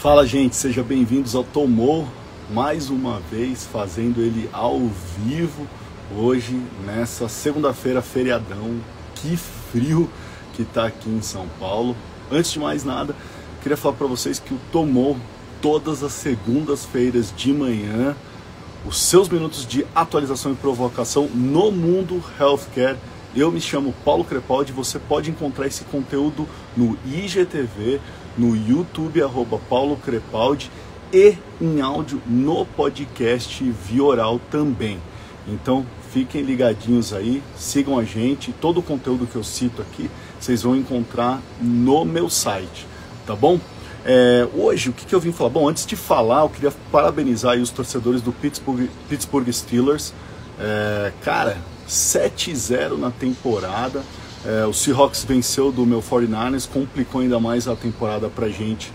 Fala gente, sejam bem-vindos ao Tomou, mais uma vez fazendo ele ao vivo hoje, nessa segunda-feira, feriadão. Que frio que tá aqui em São Paulo. Antes de mais nada, queria falar para vocês que o Tomou, todas as segundas-feiras de manhã, os seus minutos de atualização e provocação no mundo healthcare. Eu me chamo Paulo Crepaldi, você pode encontrar esse conteúdo no IGTV, no YouTube, arroba Paulo Crepaldi, e em áudio no podcast via oral também. Então fiquem ligadinhos aí, sigam a gente, todo o conteúdo que eu cito aqui vocês vão encontrar no meu site, tá bom? É, hoje, o que, que, eu vim falar? Bom, antes de falar, eu queria parabenizar os torcedores do Pittsburgh, Pittsburgh Steelers. É, cara, 7-0 na temporada. É, o Seahawks venceu do meu 49ers, complicou ainda mais a temporada pra gente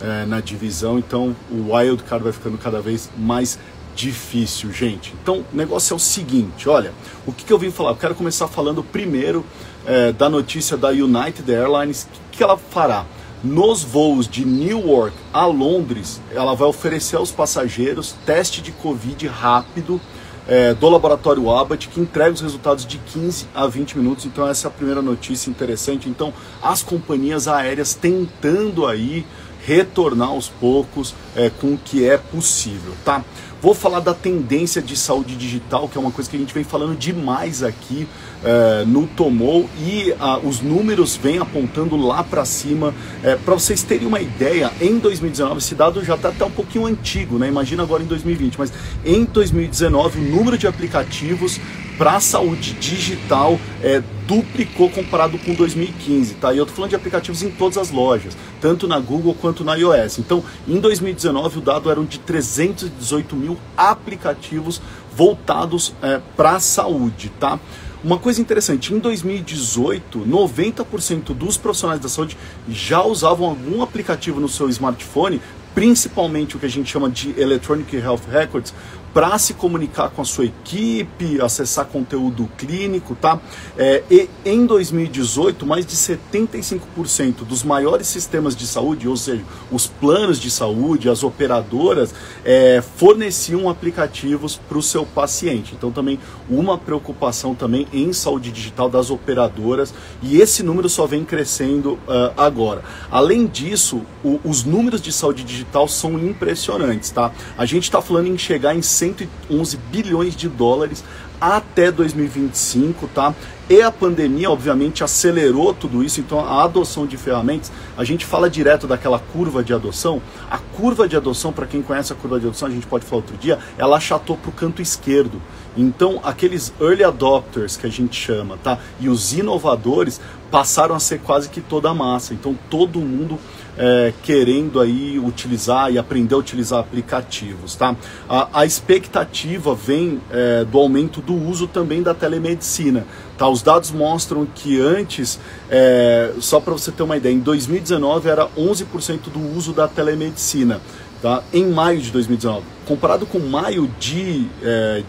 é, na divisão. Então o Wild Card vai ficando cada vez mais difícil, gente. Então o negócio é o seguinte: olha, o que, que eu vim falar? Eu quero começar falando primeiro é, da notícia da United Airlines. O que, que ela fará? Nos voos de Newark a Londres, ela vai oferecer aos passageiros teste de Covid rápido é, do laboratório Abbott, que entrega os resultados de 15 a 20 minutos. Então, essa é a primeira notícia interessante. Então, as companhias aéreas tentando aí retornar aos poucos é, com o que é possível, tá? Vou falar da tendência de saúde digital, que é uma coisa que a gente vem falando demais aqui é, no Tomou e ah, os números vêm apontando lá para cima. É, para vocês terem uma ideia, em 2019, esse dado já está até um pouquinho antigo, né? Imagina agora em 2020, mas em 2019 o número de aplicativos para a saúde digital é, duplicou comparado com 2015, tá? E eu tô falando de aplicativos em todas as lojas, tanto na Google quanto na iOS. Então, em 2019 o dado eram de 318 mil aplicativos voltados é, para a saúde, tá? Uma coisa interessante, em 2018, 90% dos profissionais da saúde já usavam algum aplicativo no seu smartphone, principalmente o que a gente chama de Electronic Health Records, para se comunicar com a sua equipe, acessar conteúdo clínico, tá? É, e em 2018, mais de 75% dos maiores sistemas de saúde, ou seja, os planos de saúde, as operadoras, é, forneciam aplicativos para o seu paciente. Então também uma preocupação também em saúde digital das operadoras e esse número só vem crescendo uh, agora. Além disso, o, os números de saúde digital são impressionantes, tá? A gente está falando em chegar em 100 111 bilhões de dólares até 2025, tá? E a pandemia, obviamente, acelerou tudo isso, então a adoção de ferramentas, a gente fala direto daquela curva de adoção. A curva de adoção, para quem conhece a curva de adoção, a gente pode falar outro dia, ela achatou para o canto esquerdo. Então, aqueles early adopters que a gente chama, tá? E os inovadores passaram a ser quase que toda a massa. Então, todo mundo é, querendo aí utilizar e aprender a utilizar aplicativos, tá? A, a expectativa vem é, do aumento do uso também da telemedicina, tá? Os dados mostram que antes, é, só para você ter uma ideia, em 2019 era 11% do uso da telemedicina, tá? Em maio de 2019. Comparado com maio de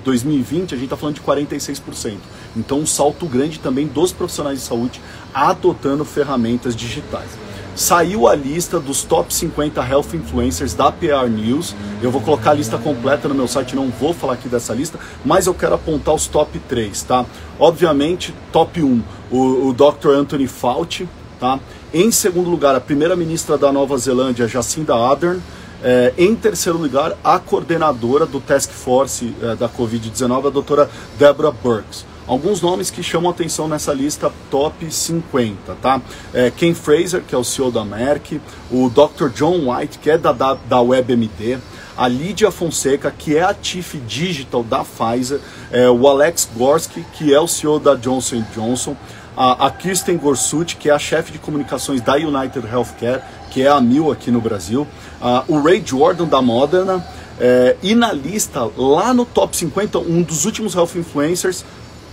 2020, a gente está falando de 46%. Então, um salto grande também dos profissionais de saúde adotando ferramentas digitais saiu a lista dos top 50 health influencers da PR News. Eu vou colocar a lista completa no meu site, não vou falar aqui dessa lista, mas eu quero apontar os top 3, tá? Obviamente, top 1, o, o Dr. Anthony Fauci, tá? Em segundo lugar, a primeira-ministra da Nova Zelândia, Jacinda Ardern. É, em terceiro lugar, a coordenadora do Task Force é, da Covid-19, a doutora Deborah Burks alguns nomes que chamam atenção nessa lista top 50, tá? É, Ken Fraser, que é o CEO da Merck, o Dr. John White, que é da, da, da WebMD, a Lídia Fonseca, que é a Chief Digital da Pfizer, é, o Alex Gorski, que é o CEO da Johnson Johnson, a, a Kirsten Gorsuch, que é a chefe de comunicações da United Healthcare, que é a Mil aqui no Brasil, a, o Ray Jordan da Moderna, é, e na lista, lá no top 50, um dos últimos health influencers,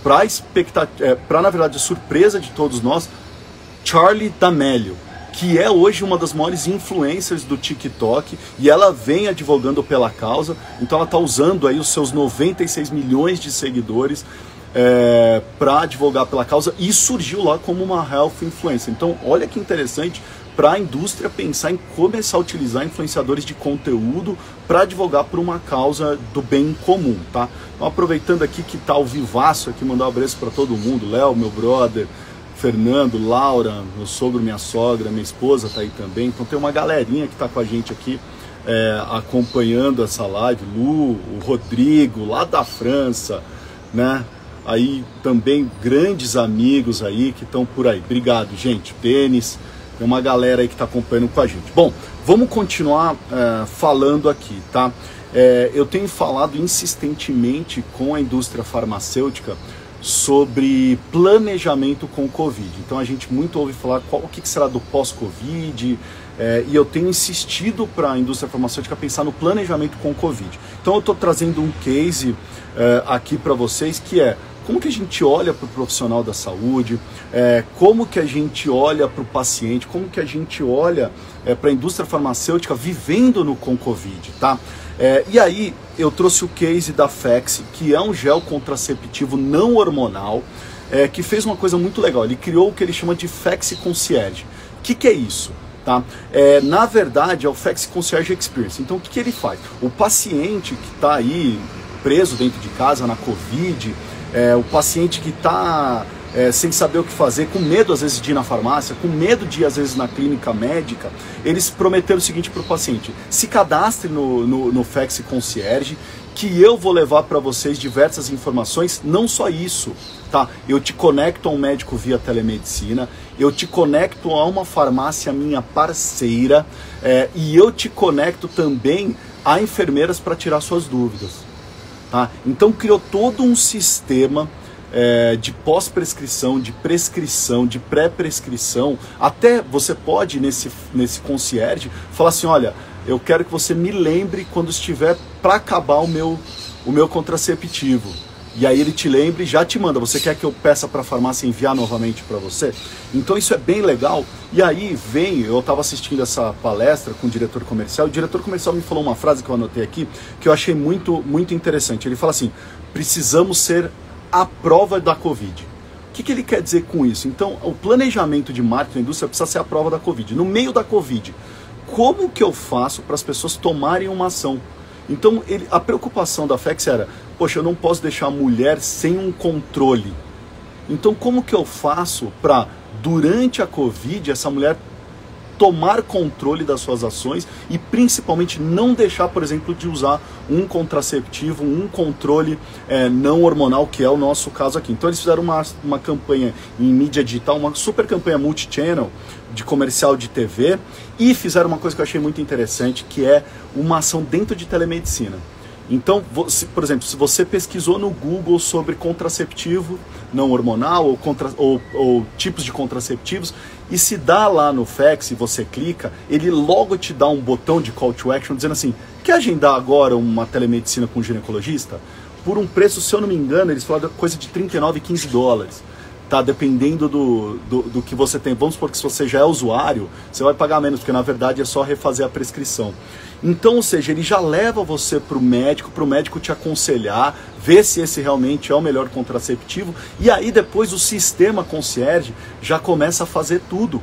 para é, para na verdade surpresa de todos nós, Charlie D'Amelio, que é hoje uma das maiores influencers do TikTok e ela vem advogando pela causa, então ela está usando aí os seus 96 milhões de seguidores é, para advogar pela causa e surgiu lá como uma health influencer. Então, olha que interessante para a indústria pensar em começar a utilizar influenciadores de conteúdo para advogar por uma causa do bem comum, tá? Então, aproveitando aqui que tá o vivaço aqui, mandar um abraço para todo mundo, Léo, meu brother, Fernando, Laura, meu sogro, minha sogra, minha esposa tá aí também. Então tem uma galerinha que tá com a gente aqui é, acompanhando essa live, Lu, o Rodrigo, lá da França, né? Aí também grandes amigos aí que estão por aí. Obrigado, gente. Denis, tem uma galera aí que está acompanhando com a gente. Bom, vamos continuar é, falando aqui, tá? É, eu tenho falado insistentemente com a indústria farmacêutica sobre planejamento com o Covid. Então a gente muito ouve falar qual, o que será do pós-Covid, é, e eu tenho insistido para a indústria farmacêutica pensar no planejamento com o Covid. Então eu estou trazendo um case é, aqui para vocês que é como que a gente olha para o profissional da saúde, é, como que a gente olha para o paciente, como que a gente olha é, para a indústria farmacêutica vivendo no com Covid, tá? É, e aí eu trouxe o case da Fex, que é um gel contraceptivo não hormonal, é, que fez uma coisa muito legal. Ele criou o que ele chama de Fex Concierge. O que, que é isso? Tá? É, na verdade, é o Fex Concierge Experience. Então, o que, que ele faz? O paciente que está aí preso dentro de casa na Covid, é, o paciente que está é, sem saber o que fazer, com medo às vezes de ir na farmácia, com medo de ir às vezes na clínica médica, eles prometeram o seguinte para o paciente: se cadastre no, no, no Fex Concierge, que eu vou levar para vocês diversas informações, não só isso, tá? Eu te conecto a um médico via telemedicina, eu te conecto a uma farmácia minha parceira é, e eu te conecto também a enfermeiras para tirar suas dúvidas. Tá? Então criou todo um sistema é, de pós-prescrição, de prescrição, de pré-prescrição. Até você pode, nesse, nesse concierge, falar assim: olha, eu quero que você me lembre quando estiver para acabar o meu, o meu contraceptivo. E aí ele te lembra e já te manda. Você quer que eu peça para a farmácia enviar novamente para você? Então isso é bem legal. E aí vem, eu estava assistindo essa palestra com o diretor comercial. O diretor comercial me falou uma frase que eu anotei aqui que eu achei muito muito interessante. Ele fala assim: precisamos ser a prova da Covid. O que, que ele quer dizer com isso? Então, o planejamento de marketing da indústria precisa ser a prova da Covid. No meio da Covid, como que eu faço para as pessoas tomarem uma ação? Então, ele, a preocupação da FEX era, poxa, eu não posso deixar a mulher sem um controle. Então, como que eu faço para, durante a Covid, essa mulher tomar controle das suas ações e principalmente não deixar, por exemplo, de usar um contraceptivo, um controle é, não hormonal, que é o nosso caso aqui. Então eles fizeram uma, uma campanha em mídia digital, uma super campanha multi-channel de comercial de TV e fizeram uma coisa que eu achei muito interessante, que é uma ação dentro de telemedicina. Então, você, por exemplo, se você pesquisou no Google sobre contraceptivo não hormonal ou, contra, ou, ou, tipos de contraceptivos, e se dá lá no fax e você clica, ele logo te dá um botão de call to action dizendo assim: quer agendar agora uma telemedicina com um ginecologista? Por um preço, se eu não me engano, eles falaram coisa de 39, 15 dólares tá? Dependendo do, do, do, que você tem. Vamos supor que se você já é usuário, você vai pagar menos, porque na verdade é só refazer a prescrição. Então, ou seja, ele já leva você para o médico, para o médico te aconselhar, ver se esse realmente é o melhor contraceptivo, e aí depois o sistema concierge já começa a fazer tudo.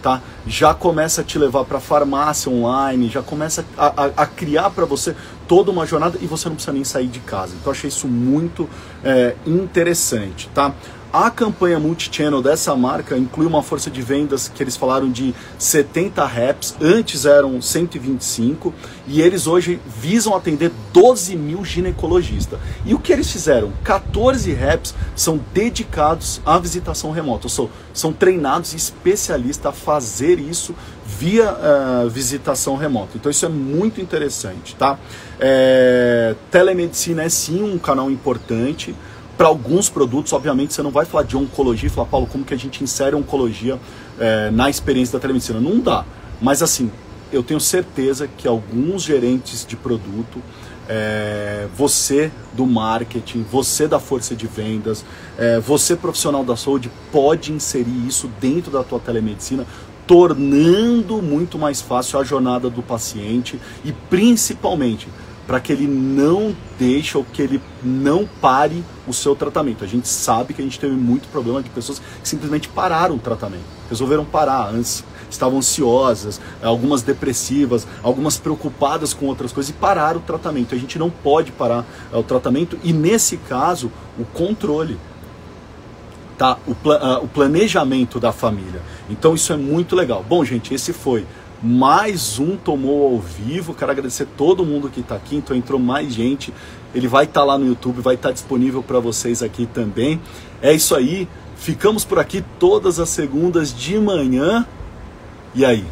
Tá? Já começa a te levar para farmácia online, já começa a, a, a criar para você toda uma jornada e você não precisa nem sair de casa. Então achei isso muito é, interessante, tá? A campanha multi-channel dessa marca inclui uma força de vendas que eles falaram de 70 reps, antes eram 125, e eles hoje visam atender 12 mil ginecologistas. E o que eles fizeram? 14 reps são dedicados à visitação remota, são, são treinados especialistas a fazer isso via uh, visitação remota. Então isso é muito interessante, tá? É, telemedicina é sim um canal importante para alguns produtos, obviamente, você não vai falar de oncologia e falar, Paulo, como que a gente insere oncologia é, na experiência da telemedicina? Não dá. Mas assim, eu tenho certeza que alguns gerentes de produto, é, você do marketing, você da força de vendas, é, você profissional da saúde, pode inserir isso dentro da tua telemedicina, tornando muito mais fácil a jornada do paciente e principalmente para que ele não deixe ou que ele não pare o seu tratamento. A gente sabe que a gente teve muito problema de pessoas que simplesmente pararam o tratamento, resolveram parar antes, estavam ansiosas, algumas depressivas, algumas preocupadas com outras coisas e pararam o tratamento. A gente não pode parar é, o tratamento e nesse caso o controle, tá? O, uh, o planejamento da família. Então isso é muito legal. Bom, gente, esse foi mais um tomou ao vivo. Quero agradecer todo mundo que está aqui. Então entrou mais gente. Ele vai estar tá lá no YouTube, vai estar tá disponível para vocês aqui também. É isso aí. Ficamos por aqui todas as segundas de manhã. E aí?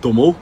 Tomou?